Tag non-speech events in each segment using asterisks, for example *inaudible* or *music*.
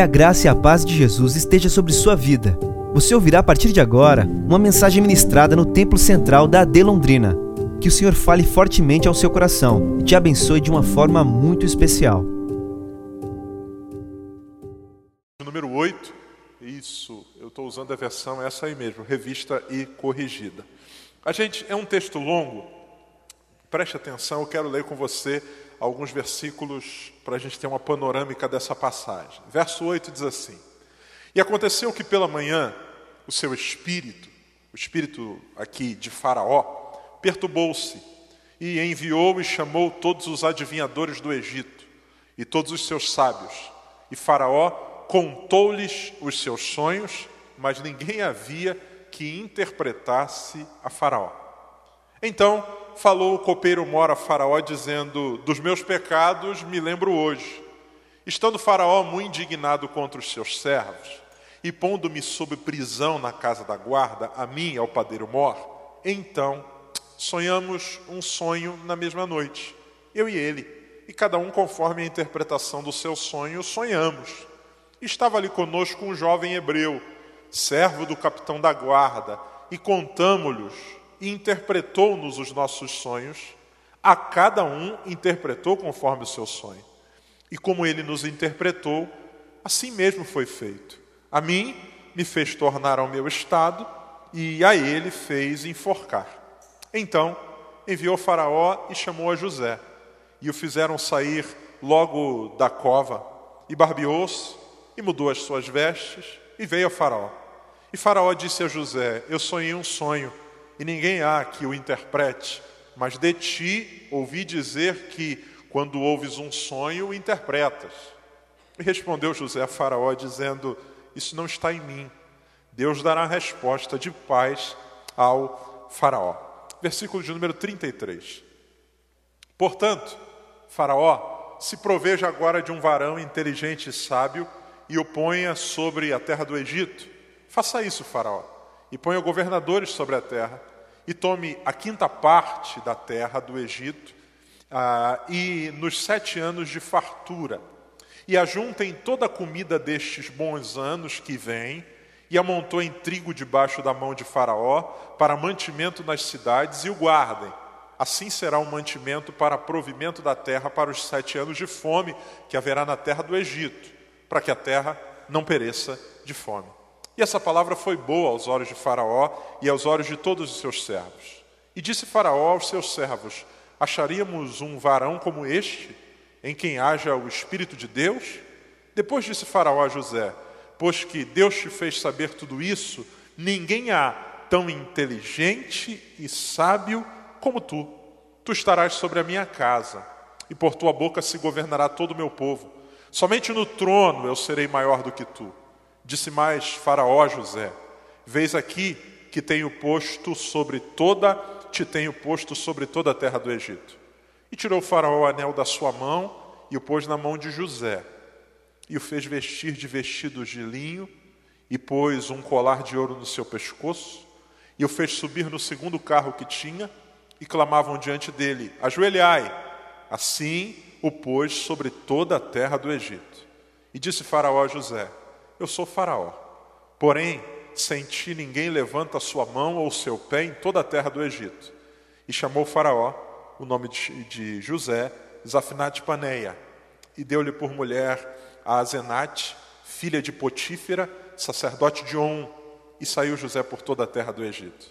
Que a graça e a paz de Jesus esteja sobre sua vida. Você ouvirá a partir de agora uma mensagem ministrada no Templo Central da AD Londrina. Que o Senhor fale fortemente ao seu coração e te abençoe de uma forma muito especial. Número 8, isso, eu estou usando a versão essa aí mesmo, revista e corrigida. A gente, é um texto longo, preste atenção, eu quero ler com você alguns versículos para a gente ter uma panorâmica dessa passagem. Verso 8 diz assim: E aconteceu que pela manhã o seu espírito, o espírito aqui de Faraó, perturbou-se e enviou e chamou todos os adivinhadores do Egito e todos os seus sábios. E Faraó contou-lhes os seus sonhos, mas ninguém havia que interpretasse a Faraó. Então falou o copeiro mora a Faraó, dizendo: Dos meus pecados me lembro hoje. Estando Faraó muito indignado contra os seus servos, e pondo-me sob prisão na casa da guarda, a mim ao padeiro Mor, então sonhamos um sonho na mesma noite, eu e ele, e cada um conforme a interpretação do seu sonho, sonhamos. Estava ali conosco um jovem hebreu, servo do capitão da guarda, e contamo-lhes e interpretou-nos os nossos sonhos, a cada um interpretou conforme o seu sonho. E como ele nos interpretou, assim mesmo foi feito. A mim me fez tornar ao meu estado e a ele fez enforcar. Então enviou Faraó e chamou a José, e o fizeram sair logo da cova, e barbeou-se, e mudou as suas vestes, e veio a Faraó. E Faraó disse a José: Eu sonhei um sonho e ninguém há que o interprete, mas de ti ouvi dizer que, quando ouves um sonho, interpretas. E respondeu José a Faraó, dizendo: Isso não está em mim. Deus dará resposta de paz ao Faraó. Versículo de número 33. Portanto, Faraó, se proveja agora de um varão inteligente e sábio e o ponha sobre a terra do Egito. Faça isso, Faraó, e ponha governadores sobre a terra e tome a quinta parte da terra do Egito, ah, e nos sete anos de fartura, e ajuntem toda a comida destes bons anos que vêm, e amontou em trigo debaixo da mão de Faraó, para mantimento nas cidades, e o guardem. Assim será um mantimento para provimento da terra para os sete anos de fome que haverá na terra do Egito, para que a terra não pereça de fome. E essa palavra foi boa aos olhos de Faraó e aos olhos de todos os seus servos. E disse Faraó aos seus servos: Acharíamos um varão como este, em quem haja o Espírito de Deus? Depois disse Faraó a José: Pois que Deus te fez saber tudo isso, ninguém há tão inteligente e sábio como tu. Tu estarás sobre a minha casa, e por tua boca se governará todo o meu povo. Somente no trono eu serei maior do que tu. Disse mais Faraó José: Veis aqui que tenho posto sobre toda, te tenho posto sobre toda a terra do Egito. E tirou Faraó o anel da sua mão e o pôs na mão de José. E o fez vestir de vestidos de linho e pôs um colar de ouro no seu pescoço. E o fez subir no segundo carro que tinha e clamavam diante dele: Ajoelhai! Assim o pôs sobre toda a terra do Egito. E disse Faraó a José: eu sou Faraó. Porém, sem ti ninguém levanta a sua mão ou seu pé em toda a terra do Egito. E chamou Faraó o nome de José, Zafinate Paneia, e deu-lhe por mulher a Azenate, filha de Potífera, sacerdote de On, e saiu José por toda a terra do Egito.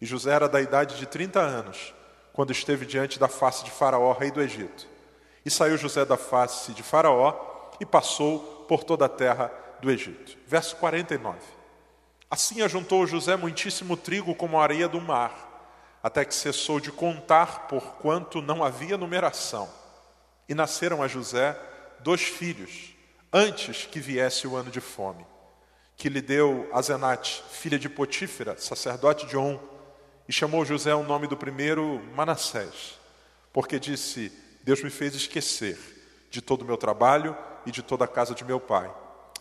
E José era da idade de 30 anos, quando esteve diante da face de Faraó, rei do Egito. E saiu José da face de Faraó e passou por toda a terra do Egito. Verso 49. Assim ajuntou José muitíssimo trigo como a areia do mar, até que cessou de contar, porquanto não havia numeração. E nasceram a José dois filhos, antes que viesse o ano de fome, que lhe deu Azenate, filha de Potífera, sacerdote de On, e chamou José o nome do primeiro Manassés, porque disse: Deus me fez esquecer de todo o meu trabalho e de toda a casa de meu pai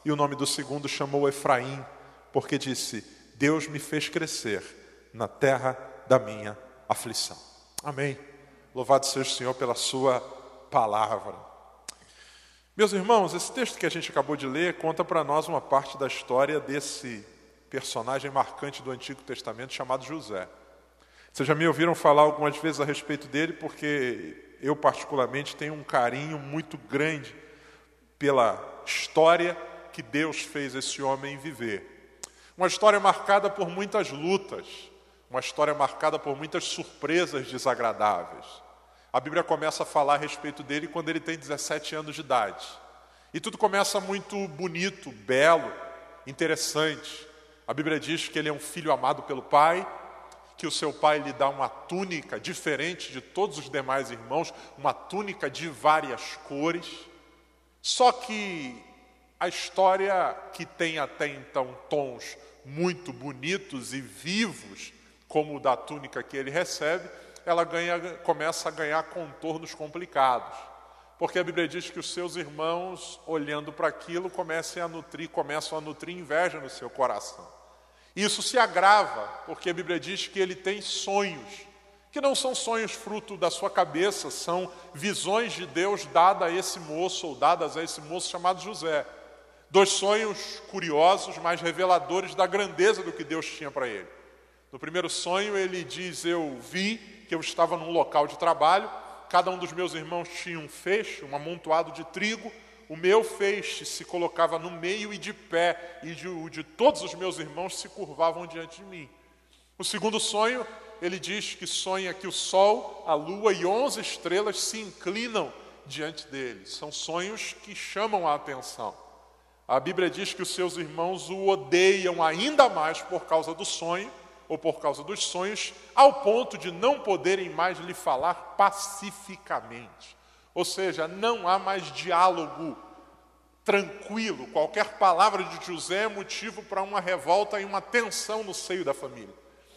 e o nome do segundo chamou Efraim, porque disse: Deus me fez crescer na terra da minha aflição. Amém. Louvado seja o Senhor pela Sua palavra. Meus irmãos, esse texto que a gente acabou de ler conta para nós uma parte da história desse personagem marcante do Antigo Testamento chamado José. Vocês já me ouviram falar algumas vezes a respeito dele, porque eu, particularmente, tenho um carinho muito grande pela história que Deus fez esse homem viver. Uma história marcada por muitas lutas, uma história marcada por muitas surpresas desagradáveis. A Bíblia começa a falar a respeito dele quando ele tem 17 anos de idade. E tudo começa muito bonito, belo, interessante. A Bíblia diz que ele é um filho amado pelo pai, que o seu pai lhe dá uma túnica diferente de todos os demais irmãos, uma túnica de várias cores. Só que a história que tem até então tons muito bonitos e vivos, como o da túnica que ele recebe, ela ganha, começa a ganhar contornos complicados. Porque a Bíblia diz que os seus irmãos, olhando para aquilo, começam a nutrir, começam a nutrir inveja no seu coração. Isso se agrava, porque a Bíblia diz que ele tem sonhos, que não são sonhos fruto da sua cabeça, são visões de Deus dadas a esse moço ou dadas a esse moço chamado José. Dois sonhos curiosos, mas reveladores da grandeza do que Deus tinha para ele. No primeiro sonho, ele diz: Eu vi que eu estava num local de trabalho, cada um dos meus irmãos tinha um feixe, um amontoado de trigo, o meu feixe se colocava no meio e de pé, e de, de todos os meus irmãos se curvavam diante de mim. O segundo sonho, ele diz que sonha que o sol, a lua e onze estrelas se inclinam diante dele. São sonhos que chamam a atenção. A Bíblia diz que os seus irmãos o odeiam ainda mais por causa do sonho ou por causa dos sonhos, ao ponto de não poderem mais lhe falar pacificamente. Ou seja, não há mais diálogo tranquilo. Qualquer palavra de José é motivo para uma revolta e uma tensão no seio da família.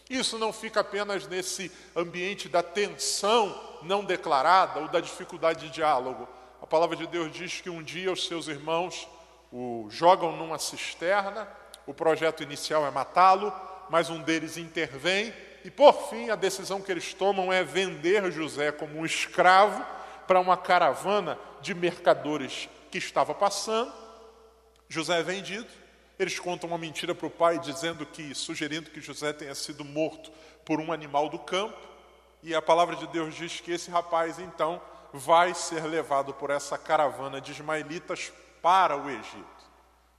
Isso não fica apenas nesse ambiente da tensão não declarada ou da dificuldade de diálogo. A palavra de Deus diz que um dia os seus irmãos o jogam numa cisterna, o projeto inicial é matá-lo, mas um deles intervém e, por fim, a decisão que eles tomam é vender José como um escravo para uma caravana de mercadores que estava passando. José é vendido. Eles contam uma mentira para o pai, dizendo que, sugerindo que José tenha sido morto por um animal do campo. E a palavra de Deus diz que esse rapaz, então, vai ser levado por essa caravana de ismaelitas para o Egito.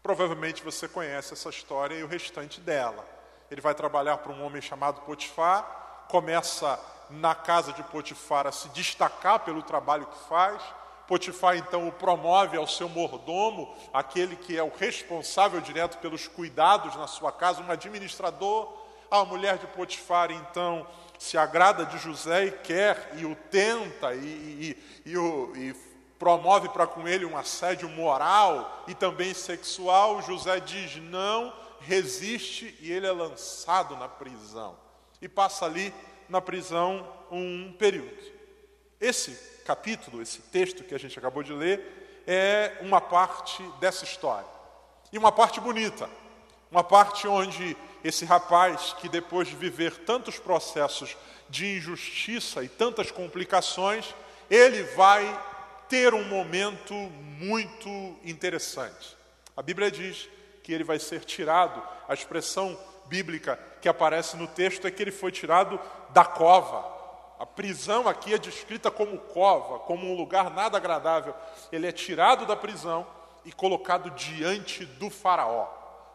Provavelmente você conhece essa história e o restante dela. Ele vai trabalhar para um homem chamado Potifar, começa na casa de Potifar a se destacar pelo trabalho que faz. Potifar então o promove ao seu mordomo, aquele que é o responsável direto pelos cuidados na sua casa, um administrador. A mulher de Potifar então se agrada de José e quer e o tenta e, e, e, e promove para com ele um assédio moral e também sexual, José diz não, resiste e ele é lançado na prisão. E passa ali na prisão um período. Esse capítulo, esse texto que a gente acabou de ler, é uma parte dessa história. E uma parte bonita, uma parte onde esse rapaz, que depois de viver tantos processos de injustiça e tantas complicações, ele vai ter um momento muito interessante. A Bíblia diz que ele vai ser tirado, a expressão bíblica que aparece no texto é que ele foi tirado da cova. A prisão aqui é descrita como cova, como um lugar nada agradável. Ele é tirado da prisão e colocado diante do Faraó,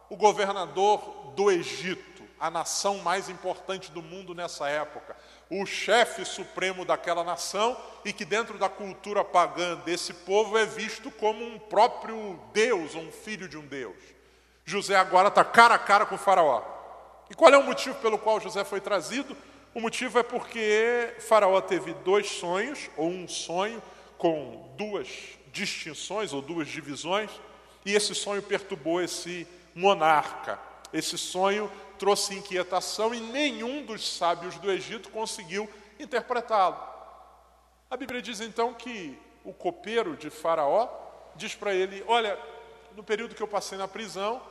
o governador do Egito, a nação mais importante do mundo nessa época o chefe supremo daquela nação e que, dentro da cultura pagã desse povo, é visto como um próprio Deus, um filho de um Deus. José agora está cara a cara com o Faraó. E qual é o motivo pelo qual José foi trazido? O motivo é porque Faraó teve dois sonhos, ou um sonho, com duas distinções ou duas divisões, e esse sonho perturbou esse monarca. Esse sonho trouxe inquietação e nenhum dos sábios do Egito conseguiu interpretá-lo. A Bíblia diz então que o copeiro de Faraó diz para ele: Olha, no período que eu passei na prisão,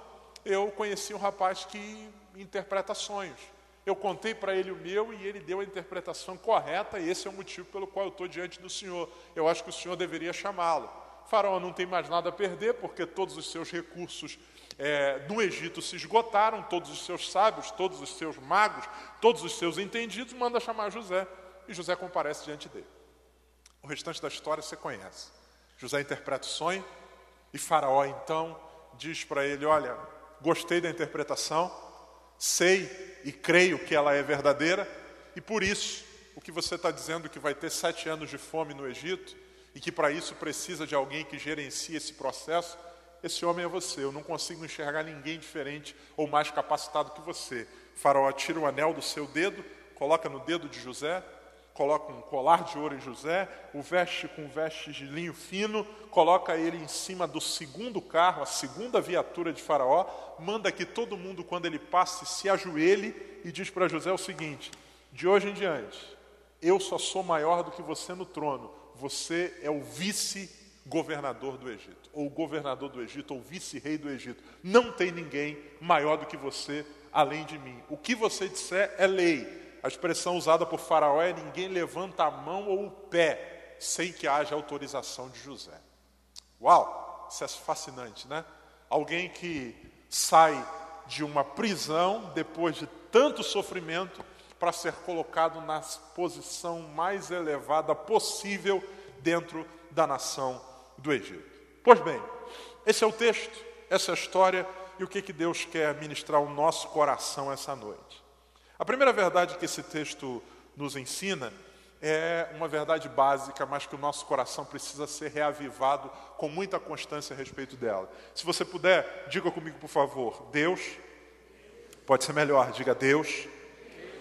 eu conheci um rapaz que interpreta sonhos. Eu contei para ele o meu e ele deu a interpretação correta, e esse é o motivo pelo qual eu estou diante do Senhor. Eu acho que o Senhor deveria chamá-lo. Faraó não tem mais nada a perder, porque todos os seus recursos é, no Egito se esgotaram, todos os seus sábios, todos os seus magos, todos os seus entendidos, manda chamar José. E José comparece diante dele. O restante da história você conhece. José interpreta o sonho, e Faraó então diz para ele: Olha, gostei da interpretação, sei e creio que ela é verdadeira, e por isso o que você está dizendo que vai ter sete anos de fome no Egito e que para isso precisa de alguém que gerencie esse processo, esse homem é você. Eu não consigo enxergar ninguém diferente ou mais capacitado que você. Faraó tira o anel do seu dedo, coloca no dedo de José, coloca um colar de ouro em José, o veste com vestes de linho fino, coloca ele em cima do segundo carro, a segunda viatura de Faraó, manda que todo mundo, quando ele passe, se ajoelhe e diz para José o seguinte: de hoje em diante, eu só sou maior do que você no trono, você é o vice-governador do Egito, ou governador do Egito, ou vice-rei do Egito. Não tem ninguém maior do que você além de mim. O que você disser é lei. A expressão usada por Faraó é: ninguém levanta a mão ou o pé sem que haja autorização de José. Uau, isso é fascinante, né? Alguém que sai de uma prisão depois de tanto sofrimento para ser colocado na posição mais elevada possível dentro da nação do Egito. Pois bem, esse é o texto, essa é a história e o que, que Deus quer ministrar ao nosso coração essa noite. A primeira verdade que esse texto nos ensina é uma verdade básica, mas que o nosso coração precisa ser reavivado com muita constância a respeito dela. Se você puder, diga comigo, por favor: Deus, pode ser melhor, diga Deus,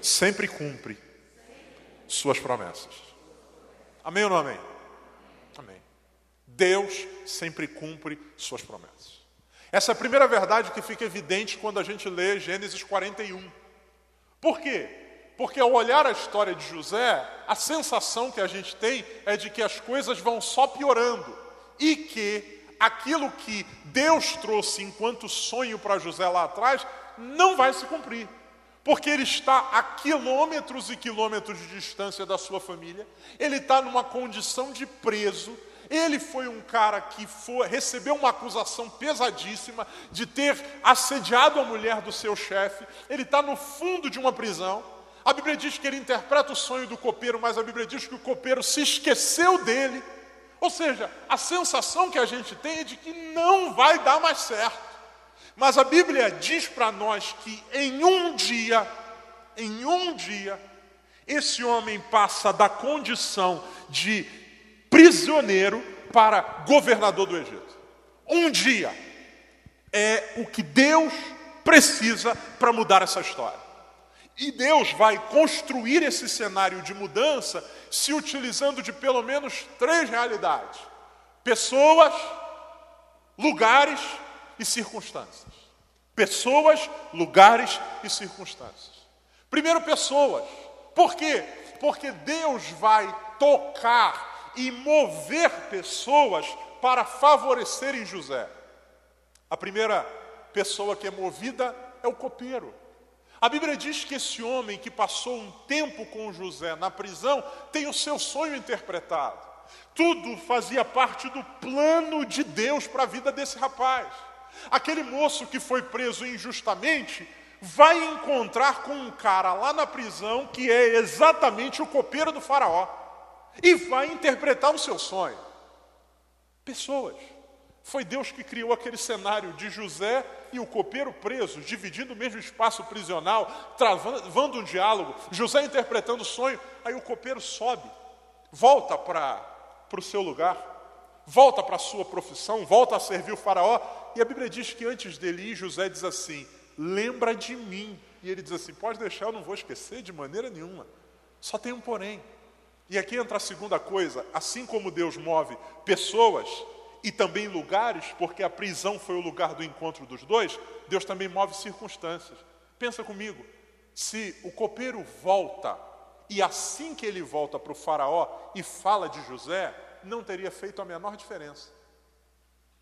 sempre cumpre suas promessas. Amém ou não amém? Amém. Deus sempre cumpre suas promessas. Essa é a primeira verdade que fica evidente quando a gente lê Gênesis 41. Por quê? Porque ao olhar a história de José, a sensação que a gente tem é de que as coisas vão só piorando e que aquilo que Deus trouxe enquanto sonho para José lá atrás não vai se cumprir. Porque ele está a quilômetros e quilômetros de distância da sua família, ele está numa condição de preso, ele foi um cara que foi, recebeu uma acusação pesadíssima de ter assediado a mulher do seu chefe. Ele está no fundo de uma prisão. A Bíblia diz que ele interpreta o sonho do copeiro, mas a Bíblia diz que o copeiro se esqueceu dele. Ou seja, a sensação que a gente tem é de que não vai dar mais certo. Mas a Bíblia diz para nós que em um dia, em um dia, esse homem passa da condição de prisioneiro para governador do Egito. Um dia é o que Deus precisa para mudar essa história. E Deus vai construir esse cenário de mudança se utilizando de pelo menos três realidades: pessoas, lugares e circunstâncias. Pessoas, lugares e circunstâncias. Primeiro, pessoas. Por quê? Porque Deus vai tocar e mover pessoas para favorecerem José. A primeira pessoa que é movida é o copeiro. A Bíblia diz que esse homem que passou um tempo com José na prisão tem o seu sonho interpretado. Tudo fazia parte do plano de Deus para a vida desse rapaz. Aquele moço que foi preso injustamente vai encontrar com um cara lá na prisão que é exatamente o copeiro do Faraó e vai interpretar o seu sonho. Pessoas. Foi Deus que criou aquele cenário de José e o copeiro presos, dividindo o mesmo espaço prisional, travando um diálogo, José interpretando o sonho, aí o copeiro sobe, volta para o seu lugar, volta para a sua profissão, volta a servir o faraó, e a Bíblia diz que antes dele ir, José diz assim, lembra de mim, e ele diz assim, pode deixar, eu não vou esquecer de maneira nenhuma, só tem um porém, e aqui entra a segunda coisa: assim como Deus move pessoas e também lugares, porque a prisão foi o lugar do encontro dos dois, Deus também move circunstâncias. Pensa comigo: se o copeiro volta, e assim que ele volta para o Faraó e fala de José, não teria feito a menor diferença.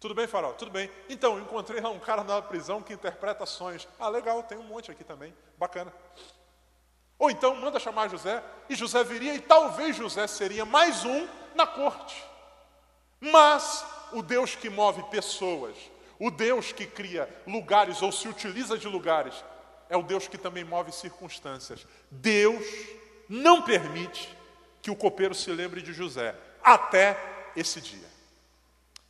Tudo bem, Faraó? Tudo bem. Então, encontrei lá um cara na prisão que interpreta sonhos. Ah, legal, tem um monte aqui também. Bacana. Ou então manda chamar José, e José viria, e talvez José seria mais um na corte. Mas o Deus que move pessoas, o Deus que cria lugares ou se utiliza de lugares, é o Deus que também move circunstâncias. Deus não permite que o copeiro se lembre de José até esse dia.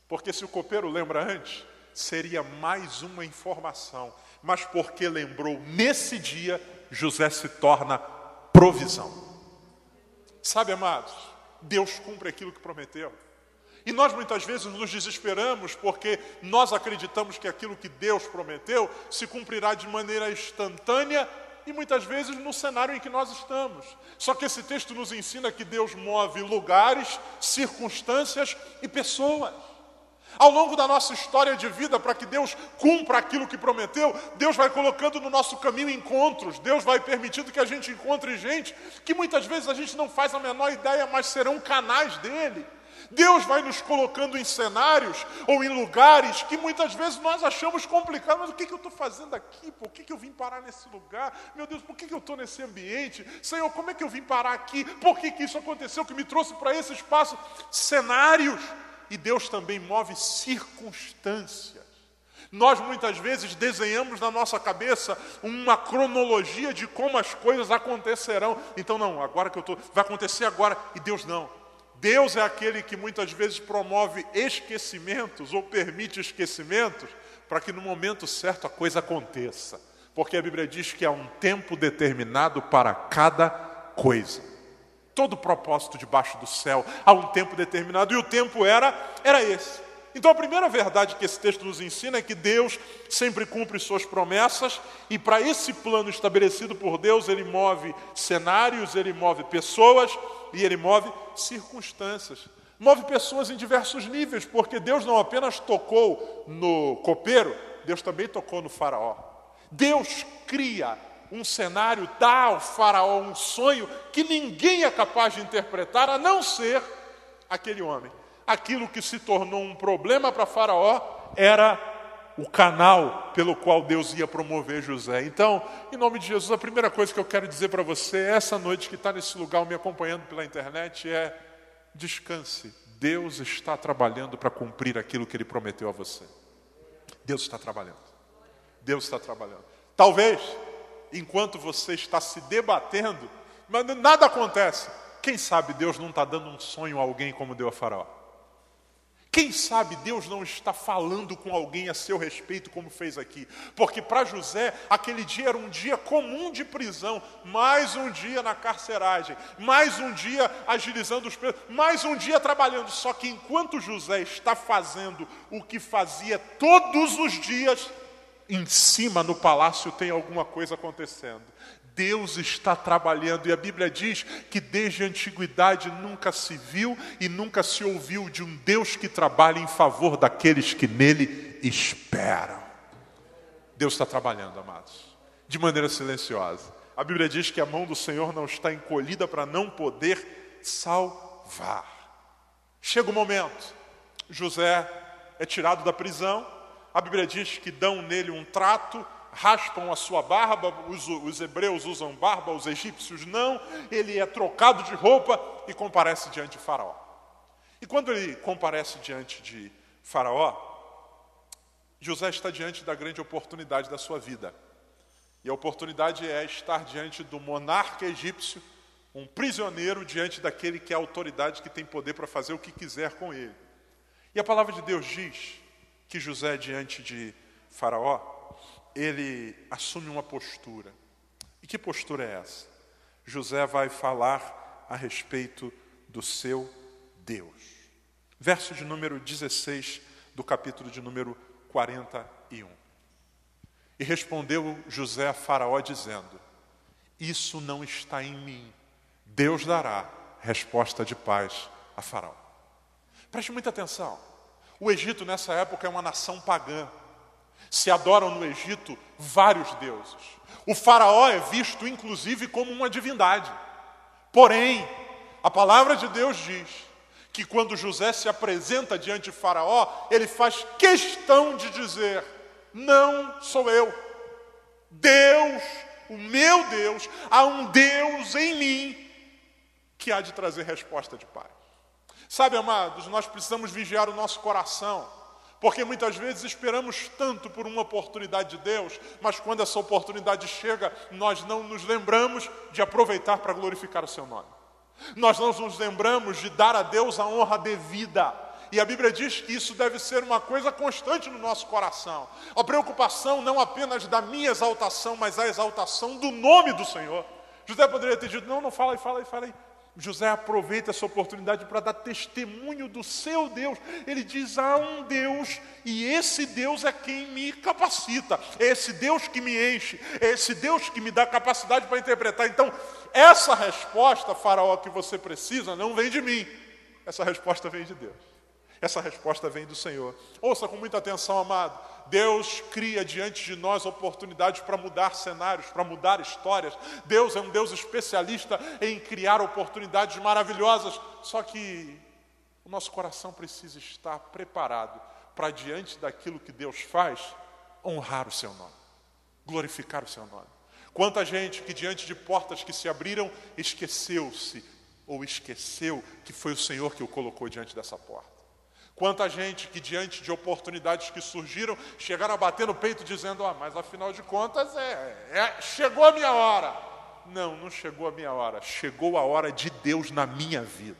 Porque se o copeiro lembra antes, seria mais uma informação. Mas porque lembrou nesse dia, José se torna provisão. Sabe, amados, Deus cumpre aquilo que prometeu. E nós muitas vezes nos desesperamos porque nós acreditamos que aquilo que Deus prometeu se cumprirá de maneira instantânea e muitas vezes no cenário em que nós estamos. Só que esse texto nos ensina que Deus move lugares, circunstâncias e pessoas. Ao longo da nossa história de vida, para que Deus cumpra aquilo que prometeu, Deus vai colocando no nosso caminho encontros, Deus vai permitindo que a gente encontre gente que muitas vezes a gente não faz a menor ideia, mas serão canais dele. Deus vai nos colocando em cenários ou em lugares que muitas vezes nós achamos complicados. Mas o que, que eu estou fazendo aqui? Por que, que eu vim parar nesse lugar? Meu Deus, por que, que eu estou nesse ambiente? Senhor, como é que eu vim parar aqui? Por que, que isso aconteceu que me trouxe para esse espaço? Cenários. E Deus também move circunstâncias. Nós muitas vezes desenhamos na nossa cabeça uma cronologia de como as coisas acontecerão. Então, não, agora que eu estou, vai acontecer agora, e Deus não. Deus é aquele que muitas vezes promove esquecimentos ou permite esquecimentos para que no momento certo a coisa aconteça. Porque a Bíblia diz que há um tempo determinado para cada coisa. Todo propósito debaixo do céu há um tempo determinado e o tempo era era esse. Então a primeira verdade que esse texto nos ensina é que Deus sempre cumpre suas promessas e para esse plano estabelecido por Deus, ele move cenários, ele move pessoas e ele move circunstâncias. Move pessoas em diversos níveis, porque Deus não apenas tocou no copeiro, Deus também tocou no faraó. Deus cria um cenário, dá ao faraó um sonho que ninguém é capaz de interpretar a não ser aquele homem. Aquilo que se tornou um problema para faraó era o canal pelo qual Deus ia promover José. Então, em nome de Jesus, a primeira coisa que eu quero dizer para você, essa noite que está nesse lugar me acompanhando pela internet, é descanse. Deus está trabalhando para cumprir aquilo que Ele prometeu a você. Deus está trabalhando. Deus está trabalhando. Talvez, enquanto você está se debatendo, mas nada acontece. Quem sabe Deus não está dando um sonho a alguém como deu a Faraó? Quem sabe Deus não está falando com alguém a seu respeito, como fez aqui? Porque para José, aquele dia era um dia comum de prisão, mais um dia na carceragem, mais um dia agilizando os presos, mais um dia trabalhando. Só que enquanto José está fazendo o que fazia todos os dias, em cima no palácio tem alguma coisa acontecendo. Deus está trabalhando e a Bíblia diz que desde a antiguidade nunca se viu e nunca se ouviu de um Deus que trabalha em favor daqueles que nele esperam. Deus está trabalhando, amados, de maneira silenciosa. A Bíblia diz que a mão do Senhor não está encolhida para não poder salvar. Chega o momento, José é tirado da prisão, a Bíblia diz que dão nele um trato raspam a sua barba, os, os, hebreus usam barba, os egípcios não, ele é trocado de roupa e comparece diante de Faraó. E quando ele comparece diante de Faraó, José está diante da grande oportunidade da sua vida. E a oportunidade é estar diante do monarca egípcio, um prisioneiro diante daquele que é a autoridade que tem poder para fazer o que quiser com ele. E a palavra de Deus diz que José, diante de Faraó, ele assume uma postura. E que postura é essa? José vai falar a respeito do seu Deus. Verso de número 16 do capítulo de número 41. E respondeu José a Faraó, dizendo: Isso não está em mim. Deus dará resposta de paz a Faraó. Preste muita atenção. O Egito, nessa época, é uma nação pagã. Se adoram no Egito vários deuses. O Faraó é visto, inclusive, como uma divindade. Porém, a palavra de Deus diz que quando José se apresenta diante de Faraó, ele faz questão de dizer: Não sou eu. Deus, o meu Deus, há um Deus em mim que há de trazer resposta de paz. Sabe, amados, nós precisamos vigiar o nosso coração, porque muitas vezes esperamos tanto por uma oportunidade de Deus, mas quando essa oportunidade chega, nós não nos lembramos de aproveitar para glorificar o Seu nome. Nós não nos lembramos de dar a Deus a honra devida. E a Bíblia diz que isso deve ser uma coisa constante no nosso coração. A preocupação não apenas da minha exaltação, mas a exaltação do nome do Senhor. José poderia ter dito: não, não, fala aí, fala aí, fala aí. José aproveita essa oportunidade para dar testemunho do seu Deus. Ele diz: há um Deus, e esse Deus é quem me capacita, é esse Deus que me enche, é esse Deus que me dá capacidade para interpretar. Então, essa resposta, Faraó, que você precisa, não vem de mim, essa resposta vem de Deus. Essa resposta vem do Senhor. Ouça com muita atenção, amado. Deus cria diante de nós oportunidades para mudar cenários, para mudar histórias. Deus é um Deus especialista em criar oportunidades maravilhosas. Só que o nosso coração precisa estar preparado para, diante daquilo que Deus faz, honrar o seu nome, glorificar o seu nome. Quanta gente que, diante de portas que se abriram, esqueceu-se ou esqueceu que foi o Senhor que o colocou diante dessa porta. Quanta gente que, diante de oportunidades que surgiram, chegaram a bater no peito dizendo: Ah, mas afinal de contas, é, é, chegou a minha hora. Não, não chegou a minha hora. Chegou a hora de Deus na minha vida.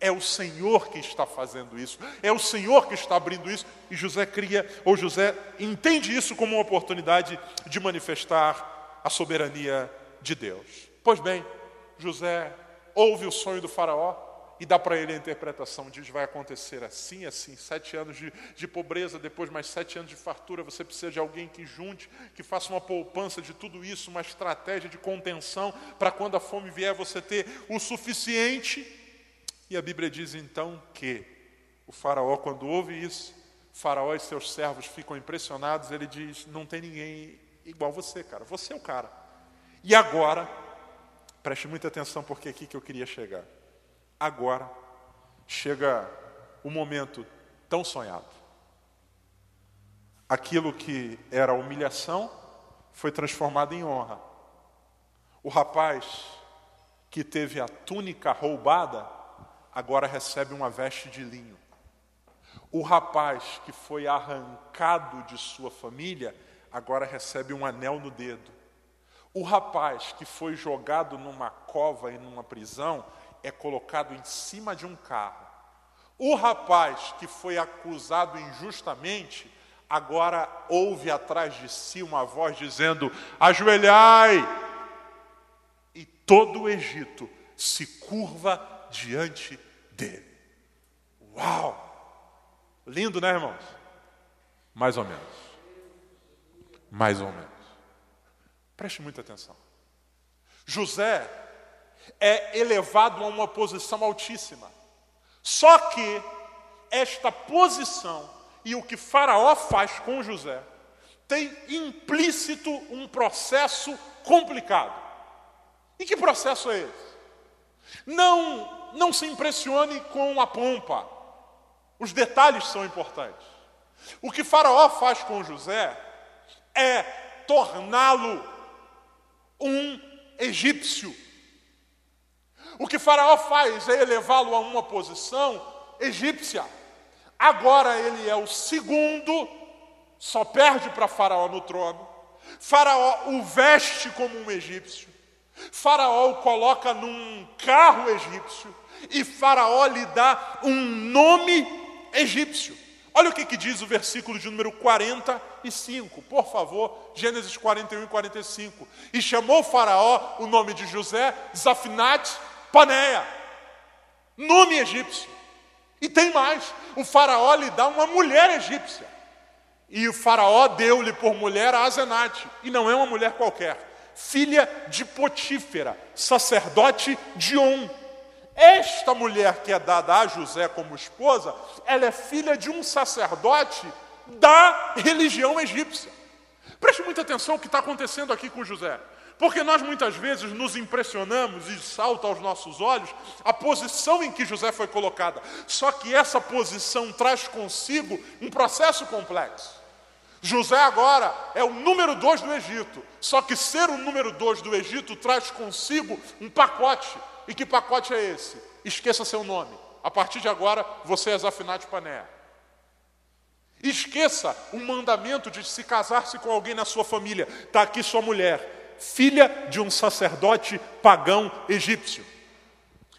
É o Senhor que está fazendo isso, é o Senhor que está abrindo isso, e José cria, ou José entende isso como uma oportunidade de manifestar a soberania de Deus. Pois bem, José ouve o sonho do Faraó, e dá para ele a interpretação, diz, vai acontecer assim, assim, sete anos de, de pobreza, depois mais sete anos de fartura, você precisa de alguém que junte, que faça uma poupança de tudo isso, uma estratégia de contenção, para quando a fome vier você ter o suficiente. E a Bíblia diz então que o faraó, quando ouve isso, faraó e seus servos ficam impressionados, ele diz, não tem ninguém igual você, cara, você é o cara. E agora, preste muita atenção porque é aqui que eu queria chegar agora chega o momento tão sonhado. Aquilo que era humilhação foi transformado em honra. O rapaz que teve a túnica roubada agora recebe uma veste de linho. O rapaz que foi arrancado de sua família agora recebe um anel no dedo. O rapaz que foi jogado numa cova e numa prisão é colocado em cima de um carro. O rapaz que foi acusado injustamente, agora ouve atrás de si uma voz dizendo: Ajoelhai! E todo o Egito se curva diante dele. Uau! Lindo, né, irmãos? Mais ou menos. Mais ou menos. Preste muita atenção. José é elevado a uma posição altíssima. Só que esta posição e o que Faraó faz com José tem implícito um processo complicado. E que processo é esse? Não, não se impressione com a pompa. Os detalhes são importantes. O que Faraó faz com José é torná-lo um egípcio o que Faraó faz é elevá-lo a uma posição egípcia. Agora ele é o segundo, só perde para Faraó no trono. Faraó o veste como um egípcio. Faraó o coloca num carro egípcio. E Faraó lhe dá um nome egípcio. Olha o que, que, diz o versículo de número 45, por favor, Gênesis 41 e 45. E chamou Faraó o nome de José, Zafinat Paneia, nome egípcio. E tem mais: o Faraó lhe dá uma mulher egípcia. E o Faraó deu-lhe por mulher a Azenate, e não é uma mulher qualquer, filha de Potífera, sacerdote de On. Esta mulher que é dada a José como esposa, ela é filha de um sacerdote da religião egípcia. Preste muita atenção o que está acontecendo aqui com José. Porque nós muitas vezes nos impressionamos e salta aos nossos olhos a posição em que José foi colocada. Só que essa posição traz consigo um processo complexo. José agora é o número dois do Egito. Só que ser o número dois do Egito traz consigo um pacote. E que pacote é esse? Esqueça seu nome. A partir de agora, você é Zafinat Pané. Esqueça o mandamento de se casar-se com alguém na sua família. Está aqui sua mulher, filha de um sacerdote pagão egípcio.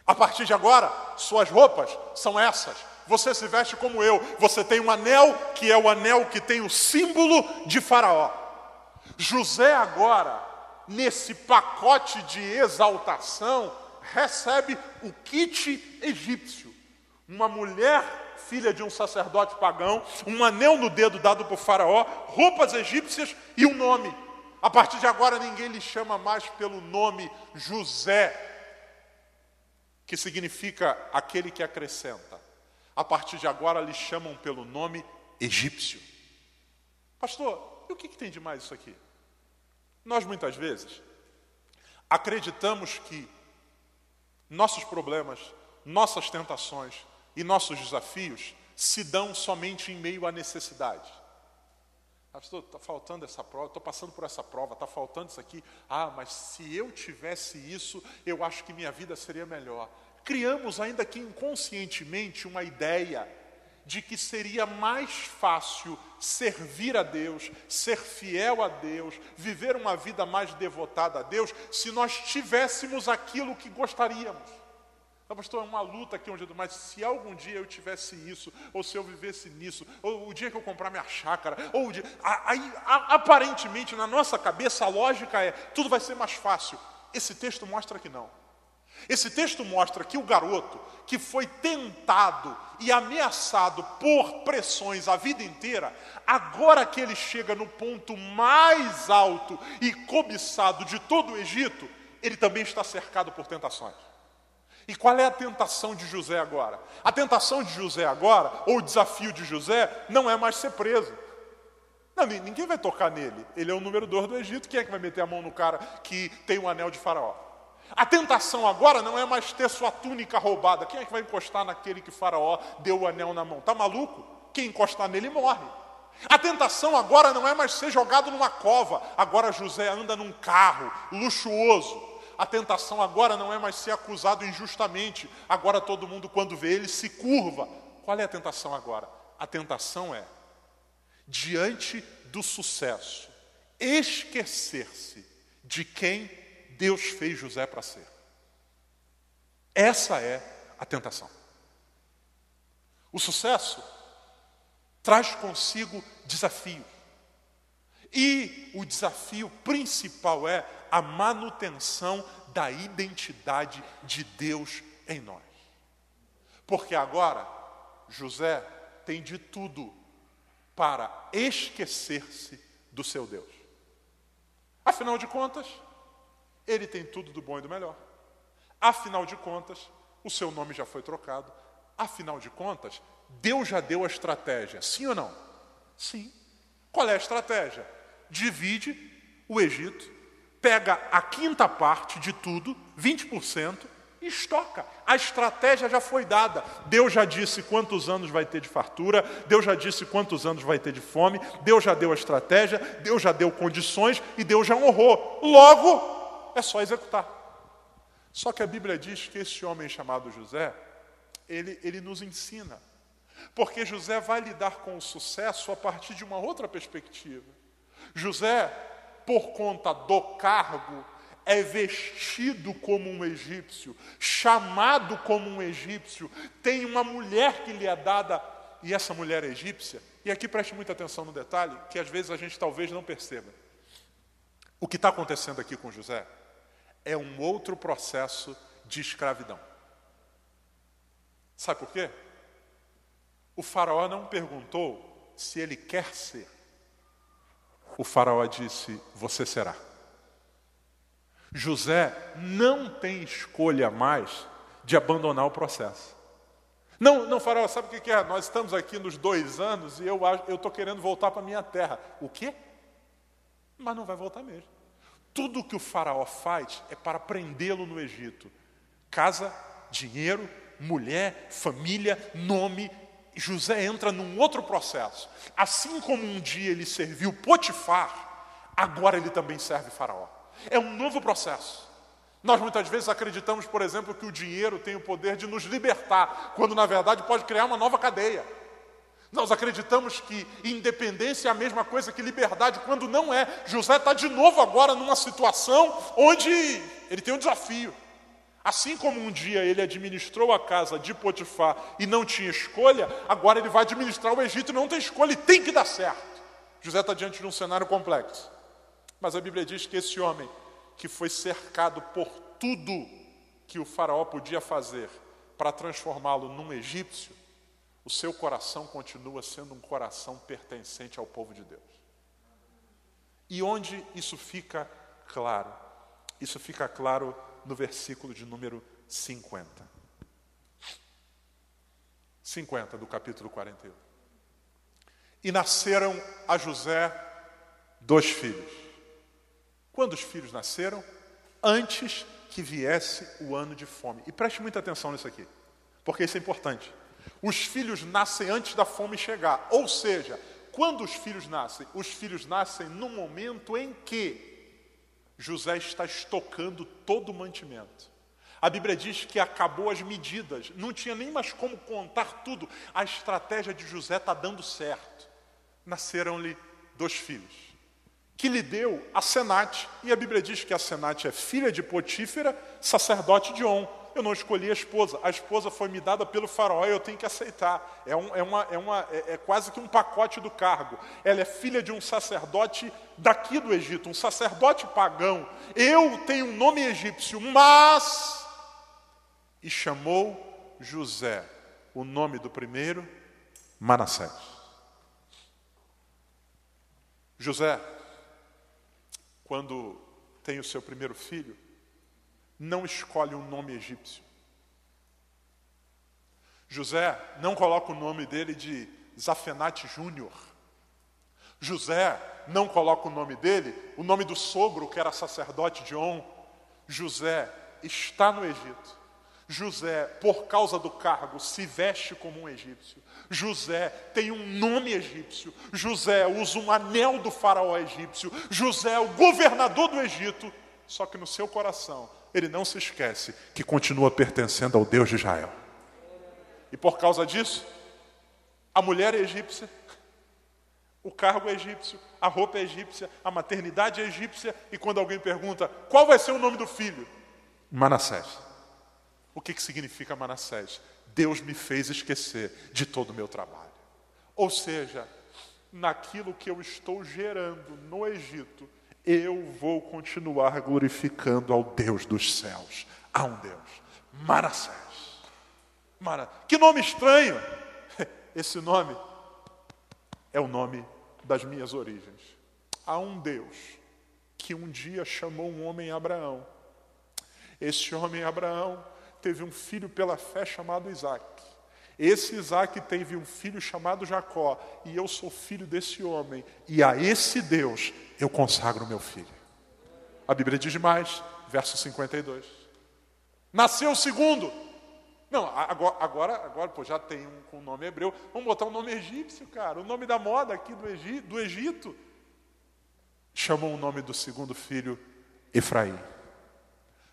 A partir de agora, suas roupas são essas. Você se veste como eu. Você tem um anel, que é o anel que tem o símbolo de Faraó. José, agora, nesse pacote de exaltação, recebe o kit egípcio. Uma mulher, filha de um sacerdote pagão, um anel no dedo dado por Faraó, roupas egípcias e um nome. A partir de agora, ninguém lhe chama mais pelo nome José, que significa aquele que acrescenta. A partir de agora lhe chamam pelo nome egípcio. Pastor, e o que, que tem de mais isso aqui? Nós muitas vezes acreditamos que nossos problemas, nossas tentações e nossos desafios se dão somente em meio à necessidade. Pastor, está faltando essa prova, estou passando por essa prova, está faltando isso aqui. Ah, mas se eu tivesse isso, eu acho que minha vida seria melhor. Criamos, ainda que inconscientemente, uma ideia de que seria mais fácil servir a Deus, ser fiel a Deus, viver uma vida mais devotada a Deus, se nós tivéssemos aquilo que gostaríamos. Não, pastor, é uma luta aqui onde mas se algum dia eu tivesse isso, ou se eu vivesse nisso, ou o dia que eu comprar minha chácara, ou o dia. Aí, aparentemente, na nossa cabeça, a lógica é: tudo vai ser mais fácil. Esse texto mostra que não. Esse texto mostra que o garoto que foi tentado e ameaçado por pressões a vida inteira, agora que ele chega no ponto mais alto e cobiçado de todo o Egito, ele também está cercado por tentações. E qual é a tentação de José agora? A tentação de José agora, ou o desafio de José, não é mais ser preso. Não, ninguém vai tocar nele. Ele é o número dois do Egito. Quem é que vai meter a mão no cara que tem o anel de Faraó? A tentação agora não é mais ter sua túnica roubada. Quem é que vai encostar naquele que Faraó deu o anel na mão? Tá maluco? Quem encostar nele morre. A tentação agora não é mais ser jogado numa cova. Agora José anda num carro luxuoso a tentação agora não é mais ser acusado injustamente. Agora todo mundo, quando vê ele, se curva. Qual é a tentação agora? A tentação é, diante do sucesso, esquecer-se de quem Deus fez José para ser. Essa é a tentação. O sucesso traz consigo desafios. E o desafio principal é a manutenção da identidade de Deus em nós. Porque agora José tem de tudo para esquecer-se do seu Deus. Afinal de contas, ele tem tudo do bom e do melhor. Afinal de contas, o seu nome já foi trocado. Afinal de contas, Deus já deu a estratégia, sim ou não? Sim. Qual é a estratégia? Divide o Egito pega a quinta parte de tudo, 20%, e estoca. A estratégia já foi dada. Deus já disse quantos anos vai ter de fartura, Deus já disse quantos anos vai ter de fome, Deus já deu a estratégia, Deus já deu condições e Deus já honrou. Logo, é só executar. Só que a Bíblia diz que esse homem chamado José, ele, ele nos ensina. Porque José vai lidar com o sucesso a partir de uma outra perspectiva. José por conta do cargo, é vestido como um egípcio, chamado como um egípcio, tem uma mulher que lhe é dada, e essa mulher é egípcia, e aqui preste muita atenção no detalhe, que às vezes a gente talvez não perceba. O que está acontecendo aqui com José é um outro processo de escravidão. Sabe por quê? O faraó não perguntou se ele quer ser o faraó disse: Você será. José não tem escolha mais de abandonar o processo. Não, não, faraó, sabe o que é? Nós estamos aqui nos dois anos e eu estou querendo voltar para a minha terra. O quê? Mas não vai voltar mesmo. Tudo que o faraó faz é para prendê-lo no Egito. Casa, dinheiro, mulher, família, nome José entra num outro processo. Assim como um dia ele serviu Potifar, agora ele também serve Faraó. É um novo processo. Nós muitas vezes acreditamos, por exemplo, que o dinheiro tem o poder de nos libertar, quando na verdade pode criar uma nova cadeia. Nós acreditamos que independência é a mesma coisa que liberdade, quando não é. José está de novo agora numa situação onde ele tem um desafio. Assim como um dia ele administrou a casa de Potifar e não tinha escolha, agora ele vai administrar o Egito e não tem escolha e tem que dar certo. José está diante de um cenário complexo. Mas a Bíblia diz que esse homem que foi cercado por tudo que o faraó podia fazer para transformá-lo num egípcio, o seu coração continua sendo um coração pertencente ao povo de Deus. E onde isso fica claro? Isso fica claro no versículo de número 50. 50 do capítulo 41. E nasceram a José dois filhos. Quando os filhos nasceram? Antes que viesse o ano de fome. E preste muita atenção nisso aqui, porque isso é importante. Os filhos nascem antes da fome chegar. Ou seja, quando os filhos nascem? Os filhos nascem no momento em que José está estocando todo o mantimento. A Bíblia diz que acabou as medidas, não tinha nem mais como contar tudo. A estratégia de José está dando certo. Nasceram-lhe dois filhos que lhe deu a Senate. E a Bíblia diz que a Senate é filha de Potífera, sacerdote de On. Eu não escolhi a esposa, a esposa foi me dada pelo faraó e eu tenho que aceitar. É, um, é, uma, é, uma, é, é quase que um pacote do cargo. Ela é filha de um sacerdote daqui do Egito, um sacerdote pagão. Eu tenho um nome egípcio, mas. E chamou José, o nome do primeiro, Manassés. José quando tem o seu primeiro filho, não escolhe um nome egípcio. José não coloca o nome dele de Zafenate Júnior. José não coloca o nome dele, o nome do sogro que era sacerdote de On. José está no Egito. José, por causa do cargo, se veste como um egípcio. José tem um nome egípcio. José usa um anel do faraó egípcio. José é o governador do Egito. Só que no seu coração, ele não se esquece que continua pertencendo ao Deus de Israel. E por causa disso, a mulher é egípcia, o cargo é egípcio, a roupa é egípcia, a maternidade é egípcia. E quando alguém pergunta qual vai ser o nome do filho, Manassés. O que, que significa Manassés? Deus me fez esquecer de todo o meu trabalho. Ou seja, naquilo que eu estou gerando no Egito, eu vou continuar glorificando ao Deus dos céus. Há um Deus, Manassés. Mara... Que nome estranho! *laughs* Esse nome é o nome das minhas origens. Há um Deus que um dia chamou um homem Abraão. Esse homem Abraão teve um filho pela fé chamado Isaac. Esse Isaac teve um filho chamado Jacó, e eu sou filho desse homem, e a esse Deus eu consagro meu filho. A Bíblia diz mais, verso 52. Nasceu o segundo. Não, agora, agora, agora pô, já tem um com nome hebreu. Vamos botar um nome egípcio, cara. O nome da moda aqui do Egito. Do Egito. Chamou o nome do segundo filho Efraim.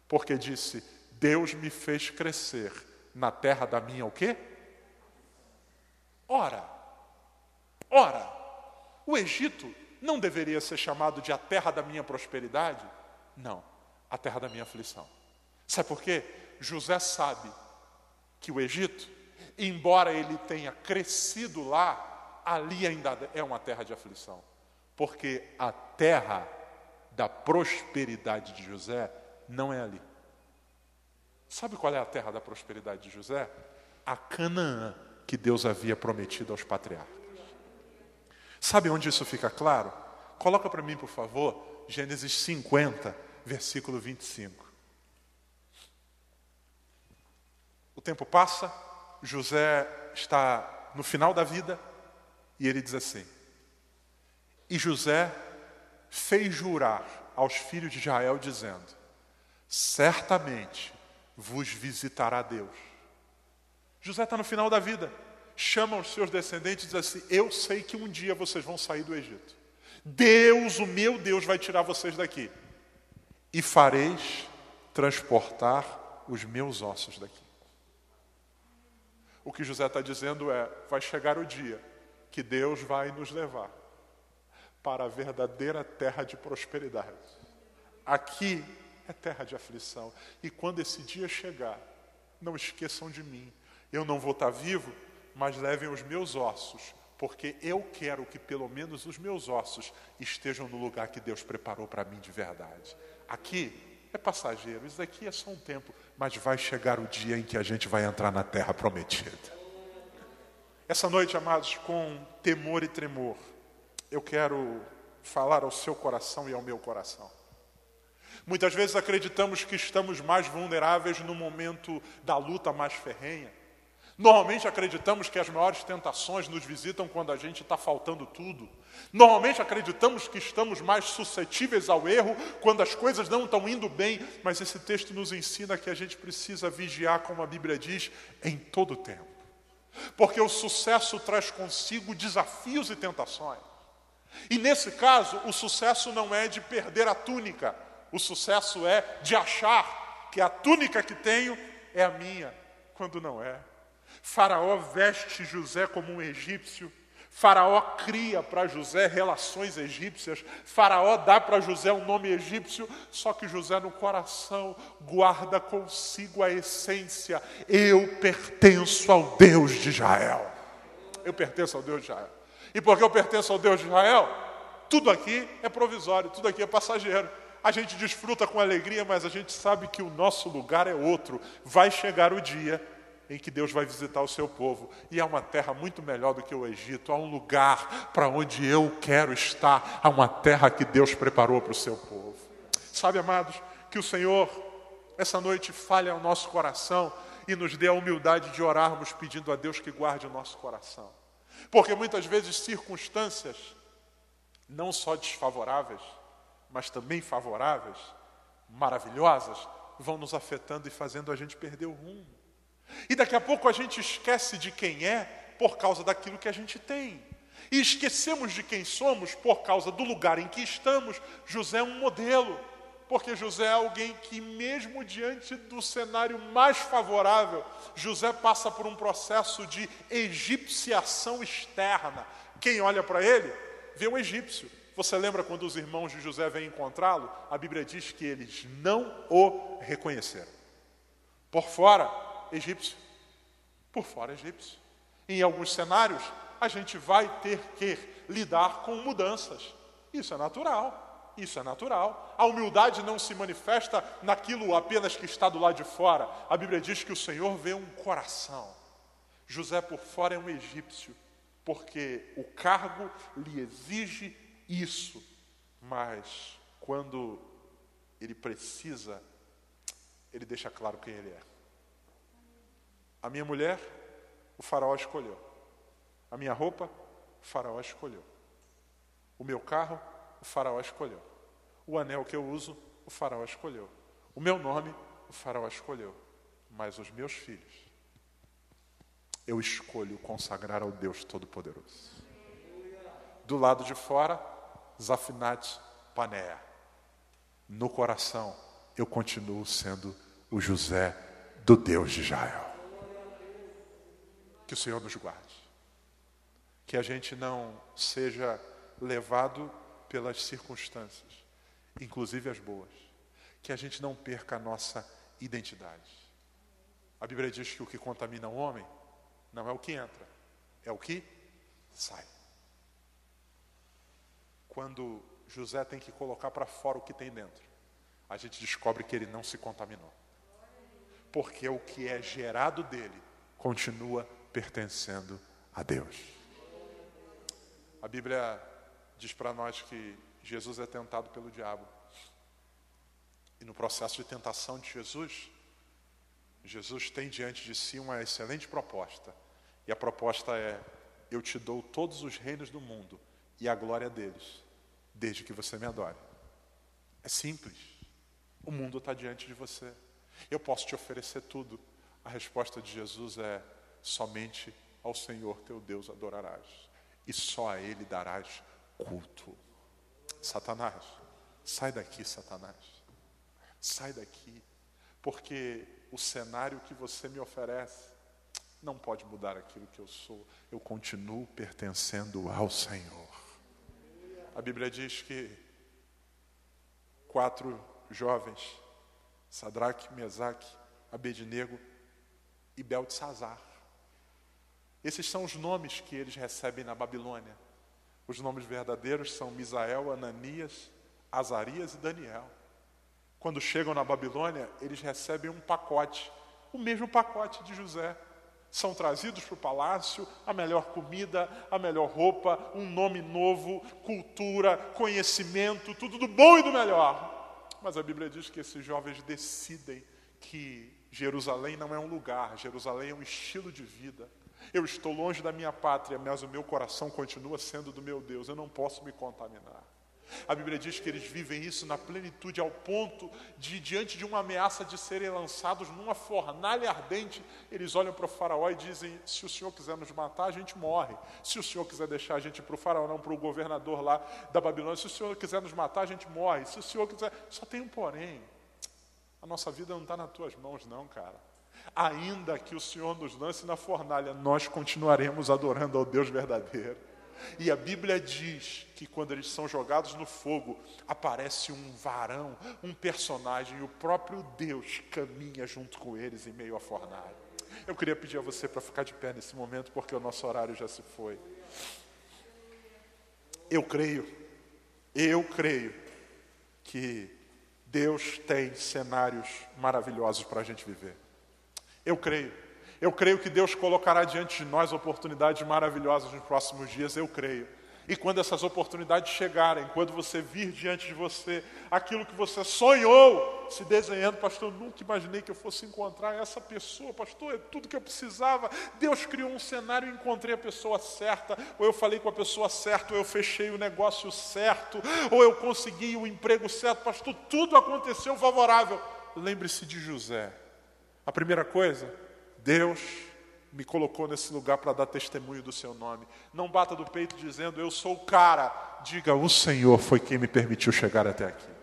Porque disse: Deus me fez crescer na terra da minha o quê? Ora, ora, o Egito não deveria ser chamado de a terra da minha prosperidade? Não, a terra da minha aflição. Sabe por quê? José sabe que o Egito, embora ele tenha crescido lá, ali ainda é uma terra de aflição. Porque a terra da prosperidade de José não é ali. Sabe qual é a terra da prosperidade de José? A Canaã que Deus havia prometido aos patriarcas. Sabe onde isso fica claro? Coloca para mim, por favor, Gênesis 50, versículo 25. O tempo passa, José está no final da vida e ele diz assim: E José fez jurar aos filhos de Israel, dizendo: Certamente vos visitará Deus. José está no final da vida, chama os seus descendentes e diz assim: Eu sei que um dia vocês vão sair do Egito. Deus, o meu Deus, vai tirar vocês daqui. E fareis transportar os meus ossos daqui. O que José está dizendo é: vai chegar o dia que Deus vai nos levar para a verdadeira terra de prosperidade. Aqui é terra de aflição. E quando esse dia chegar, não esqueçam de mim. Eu não vou estar vivo, mas levem os meus ossos, porque eu quero que pelo menos os meus ossos estejam no lugar que Deus preparou para mim de verdade. Aqui é passageiro, isso aqui é só um tempo, mas vai chegar o dia em que a gente vai entrar na terra prometida. Essa noite, amados, com temor e tremor, eu quero falar ao seu coração e ao meu coração. Muitas vezes acreditamos que estamos mais vulneráveis no momento da luta mais ferrenha. Normalmente acreditamos que as maiores tentações nos visitam quando a gente está faltando tudo. Normalmente acreditamos que estamos mais suscetíveis ao erro quando as coisas não estão indo bem, mas esse texto nos ensina que a gente precisa vigiar, como a Bíblia diz, em todo o tempo. Porque o sucesso traz consigo desafios e tentações. E nesse caso, o sucesso não é de perder a túnica, o sucesso é de achar que a túnica que tenho é a minha, quando não é. Faraó veste José como um egípcio. Faraó cria para José relações egípcias. Faraó dá para José um nome egípcio, só que José no coração guarda consigo a essência: eu pertenço ao Deus de Israel. Eu pertenço ao Deus de Israel. E porque eu pertenço ao Deus de Israel, tudo aqui é provisório, tudo aqui é passageiro. A gente desfruta com alegria, mas a gente sabe que o nosso lugar é outro. Vai chegar o dia em que Deus vai visitar o seu povo. E há uma terra muito melhor do que o Egito, há um lugar para onde eu quero estar, há uma terra que Deus preparou para o seu povo. Sabe, amados, que o Senhor, essa noite, fale ao nosso coração e nos dê a humildade de orarmos pedindo a Deus que guarde o nosso coração. Porque muitas vezes circunstâncias, não só desfavoráveis, mas também favoráveis, maravilhosas, vão nos afetando e fazendo a gente perder o rumo. E daqui a pouco a gente esquece de quem é por causa daquilo que a gente tem. E esquecemos de quem somos por causa do lugar em que estamos. José é um modelo, porque José é alguém que, mesmo diante do cenário mais favorável, José passa por um processo de egipciação externa. Quem olha para ele vê um egípcio. Você lembra quando os irmãos de José vêm encontrá-lo? A Bíblia diz que eles não o reconheceram. Por fora, egípcio. Por fora, egípcio. Em alguns cenários, a gente vai ter que lidar com mudanças. Isso é natural. Isso é natural. A humildade não se manifesta naquilo apenas que está do lado de fora. A Bíblia diz que o Senhor vê um coração. José por fora é um egípcio, porque o cargo lhe exige isso. Mas quando ele precisa, ele deixa claro quem ele é. A minha mulher, o faraó escolheu. A minha roupa, o faraó escolheu. O meu carro, o faraó escolheu. O anel que eu uso, o faraó escolheu. O meu nome, o faraó escolheu. Mas os meus filhos, eu escolho consagrar ao Deus Todo-Poderoso. Do lado de fora, Zafinat Panéa. No coração, eu continuo sendo o José do Deus de Israel. Que o Senhor nos guarde. Que a gente não seja levado pelas circunstâncias, inclusive as boas. Que a gente não perca a nossa identidade. A Bíblia diz que o que contamina o homem não é o que entra, é o que sai. Quando José tem que colocar para fora o que tem dentro, a gente descobre que ele não se contaminou. Porque o que é gerado dele continua pertencendo a Deus. A Bíblia diz para nós que Jesus é tentado pelo diabo. E no processo de tentação de Jesus, Jesus tem diante de si uma excelente proposta. E a proposta é: Eu te dou todos os reinos do mundo e a glória deles, desde que você me adore. É simples. O mundo está diante de você. Eu posso te oferecer tudo. A resposta de Jesus é: somente ao Senhor teu Deus adorarás, e só a Ele darás culto. Satanás, sai daqui, Satanás, sai daqui. porque o cenário que você me oferece não pode mudar aquilo que eu sou. Eu continuo pertencendo ao Senhor. A Bíblia diz que quatro jovens, Sadraque, Mesaque, Abednego e Beltesazar. Esses são os nomes que eles recebem na Babilônia. Os nomes verdadeiros são Misael, Ananias, Azarias e Daniel. Quando chegam na Babilônia, eles recebem um pacote, o mesmo pacote de José. São trazidos para o palácio a melhor comida, a melhor roupa, um nome novo, cultura, conhecimento, tudo do bom e do melhor. Mas a Bíblia diz que esses jovens decidem que Jerusalém não é um lugar, Jerusalém é um estilo de vida. Eu estou longe da minha pátria, mas o meu coração continua sendo do meu Deus, eu não posso me contaminar. A Bíblia diz que eles vivem isso na plenitude, ao ponto de, diante de uma ameaça de serem lançados numa fornalha ardente, eles olham para o Faraó e dizem: Se o Senhor quiser nos matar, a gente morre. Se o Senhor quiser deixar a gente para o Faraó, não para o governador lá da Babilônia, se o Senhor quiser nos matar, a gente morre. Se o Senhor quiser. Só tem um porém. A nossa vida não está nas tuas mãos, não, cara. Ainda que o Senhor nos lance na fornalha, nós continuaremos adorando ao Deus verdadeiro. E a Bíblia diz que quando eles são jogados no fogo, aparece um varão, um personagem, e o próprio Deus caminha junto com eles em meio à fornalha. Eu queria pedir a você para ficar de pé nesse momento, porque o nosso horário já se foi. Eu creio, eu creio que Deus tem cenários maravilhosos para a gente viver. Eu creio. Eu creio que Deus colocará diante de nós oportunidades maravilhosas nos próximos dias, eu creio. E quando essas oportunidades chegarem, quando você vir diante de você aquilo que você sonhou se desenhando, pastor, eu nunca imaginei que eu fosse encontrar essa pessoa, pastor, é tudo que eu precisava. Deus criou um cenário e encontrei a pessoa certa, ou eu falei com a pessoa certa, ou eu fechei o negócio certo, ou eu consegui o emprego certo, pastor, tudo aconteceu favorável. Lembre-se de José. A primeira coisa, Deus me colocou nesse lugar para dar testemunho do seu nome. Não bata do peito dizendo, eu sou o cara. Diga, o Senhor foi quem me permitiu chegar até aqui.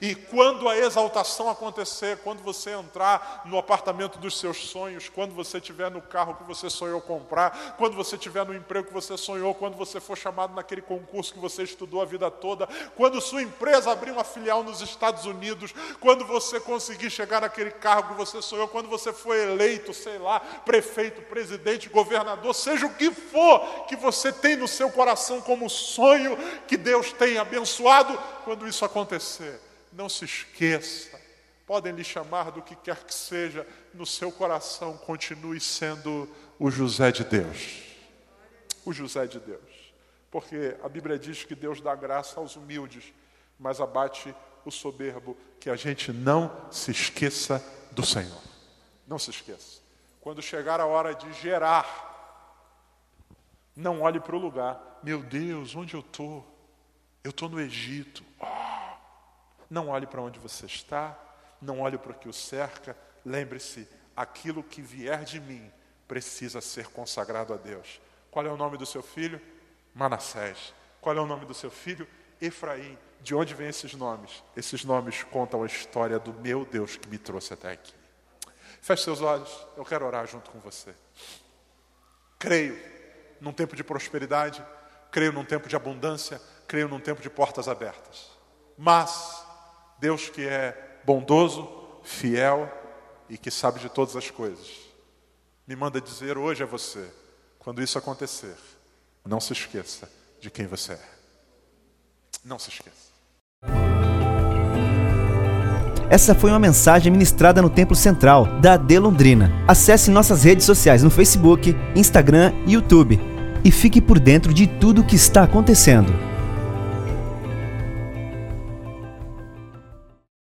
E quando a exaltação acontecer, quando você entrar no apartamento dos seus sonhos, quando você estiver no carro que você sonhou comprar, quando você estiver no emprego que você sonhou, quando você for chamado naquele concurso que você estudou a vida toda, quando sua empresa abrir uma filial nos Estados Unidos, quando você conseguir chegar naquele carro que você sonhou, quando você for eleito, sei lá, prefeito, presidente, governador, seja o que for que você tem no seu coração como sonho que Deus tem abençoado, quando isso acontecer não se esqueça, podem lhe chamar do que quer que seja, no seu coração continue sendo o José de Deus. O José de Deus. Porque a Bíblia diz que Deus dá graça aos humildes, mas abate o soberbo, que a gente não se esqueça do Senhor. Não se esqueça. Quando chegar a hora de gerar, não olhe para o lugar. Meu Deus, onde eu estou? Eu estou no Egito. Oh, não olhe para onde você está, não olhe para o que o cerca. Lembre-se, aquilo que vier de mim precisa ser consagrado a Deus. Qual é o nome do seu filho? Manassés. Qual é o nome do seu filho? Efraim. De onde vêm esses nomes? Esses nomes contam a história do meu Deus que me trouxe até aqui. Feche seus olhos, eu quero orar junto com você. Creio num tempo de prosperidade, creio num tempo de abundância, creio num tempo de portas abertas. Mas Deus que é bondoso, fiel e que sabe de todas as coisas. Me manda dizer hoje a você, quando isso acontecer, não se esqueça de quem você é. Não se esqueça. Essa foi uma mensagem ministrada no Templo Central da AD Londrina. Acesse nossas redes sociais no Facebook, Instagram e YouTube e fique por dentro de tudo o que está acontecendo.